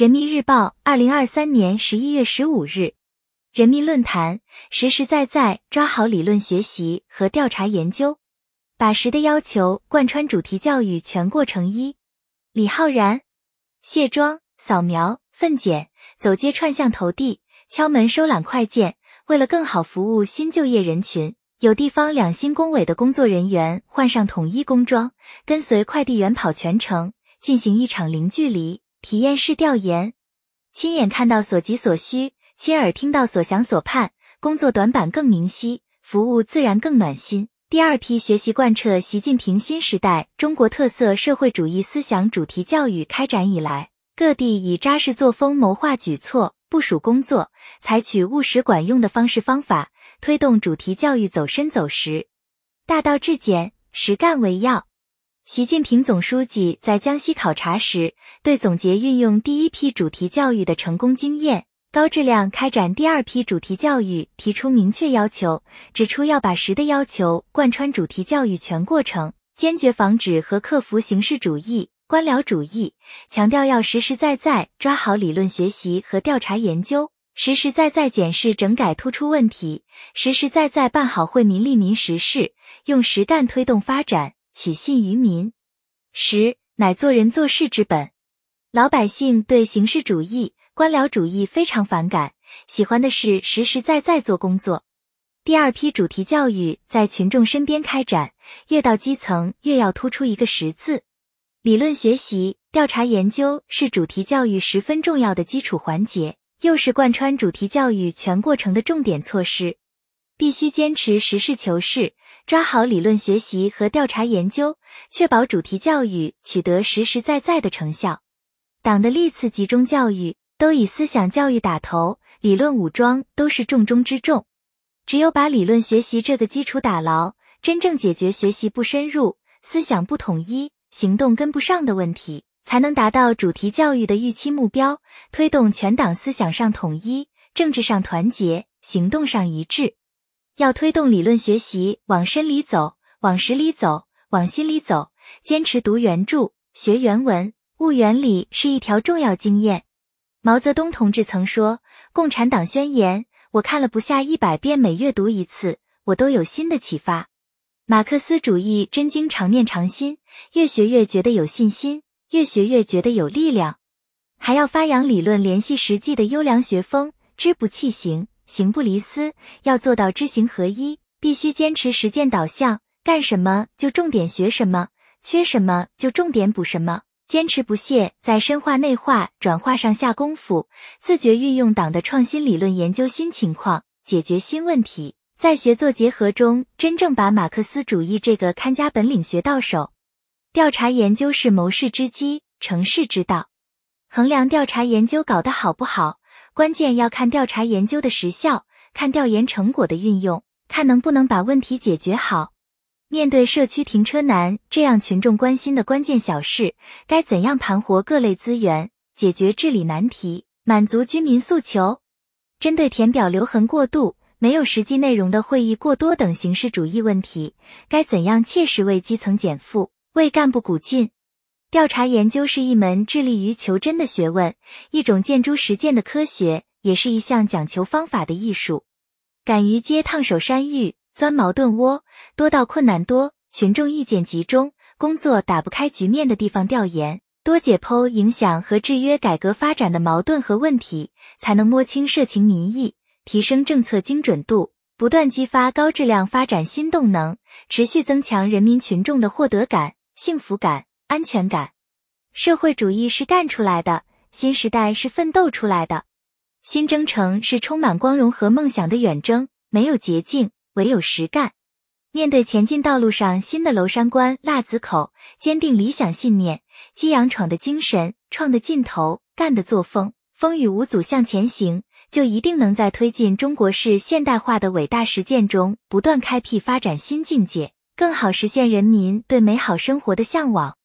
人民日报，二零二三年十一月十五日，人民论坛：实实在在抓好理论学习和调查研究，把实的要求贯穿主题教育全过程。一，李浩然，卸妆、扫描、分拣、走街串巷投递、敲门收揽快件，为了更好服务新就业人群，有地方两新工委的工作人员换上统一工装，跟随快递员跑全程，进行一场零距离。体验式调研，亲眼看到所急所需，亲耳听到所想所盼，工作短板更明晰，服务自然更暖心。第二批学习贯彻习近平新时代中国特色社会主义思想主题教育开展以来，各地以扎实作风谋划举措、部署工作，采取务实管用的方式方法，推动主题教育走深走实，大道至简，实干为要。习近平总书记在江西考察时，对总结运用第一批主题教育的成功经验，高质量开展第二批主题教育提出明确要求，指出要把实的要求贯穿主题教育全过程，坚决防止和克服形式主义、官僚主义，强调要实实在在抓好理论学习和调查研究，实实在在检视整改突出问题，实实在在办好惠民利民实事，用实干推动发展。取信于民，实乃做人做事之本。老百姓对形式主义、官僚主义非常反感，喜欢的是实实在在做工作。第二批主题教育在群众身边开展，越到基层越要突出一个“实”字。理论学习、调查研究是主题教育十分重要的基础环节，又是贯穿主题教育全过程的重点措施。必须坚持实事求是，抓好理论学习和调查研究，确保主题教育取得实实在在的成效。党的历次集中教育都以思想教育打头，理论武装都是重中之重。只有把理论学习这个基础打牢，真正解决学习不深入、思想不统一、行动跟不上的问题，才能达到主题教育的预期目标，推动全党思想上统一、政治上团结、行动上一致。要推动理论学习往深里走，往实里走，往心里走。坚持读原著、学原文、悟原理是一条重要经验。毛泽东同志曾说：“共产党宣言，我看了不下一百遍，每阅读一次，我都有新的启发。”马克思主义真经常念常新，越学越觉得有信心，越学越觉得有力量。还要发扬理论联系实际的优良学风，知不弃行。行不离思，要做到知行合一，必须坚持实践导向，干什么就重点学什么，缺什么就重点补什么，坚持不懈在深化内化转化上下功夫，自觉运用党的创新理论研究新情况，解决新问题，在学做结合中，真正把马克思主义这个看家本领学到手。调查研究是谋事之基，成事之道，衡量调查研究搞得好不好。关键要看调查研究的实效，看调研成果的运用，看能不能把问题解决好。面对社区停车难这样群众关心的关键小事，该怎样盘活各类资源，解决治理难题，满足居民诉求？针对填表留痕过度、没有实际内容的会议过多等形式主义问题，该怎样切实为基层减负，为干部鼓劲？调查研究是一门致力于求真的学问，一种见诸实践的科学，也是一项讲求方法的艺术。敢于接烫手山芋、钻矛盾窝，多到困难多、群众意见集中、工作打不开局面的地方调研，多解剖影响和制约改革发展的矛盾和问题，才能摸清社情民意，提升政策精准度，不断激发高质量发展新动能，持续增强人民群众的获得感、幸福感。安全感，社会主义是干出来的，新时代是奋斗出来的，新征程是充满光荣和梦想的远征，没有捷径，唯有实干。面对前进道路上新的娄山关、腊子口，坚定理想信念，激扬闯的精神，创的劲头，干的作风，风雨无阻向前行，就一定能在推进中国式现代化的伟大实践中，不断开辟发展新境界，更好实现人民对美好生活的向往。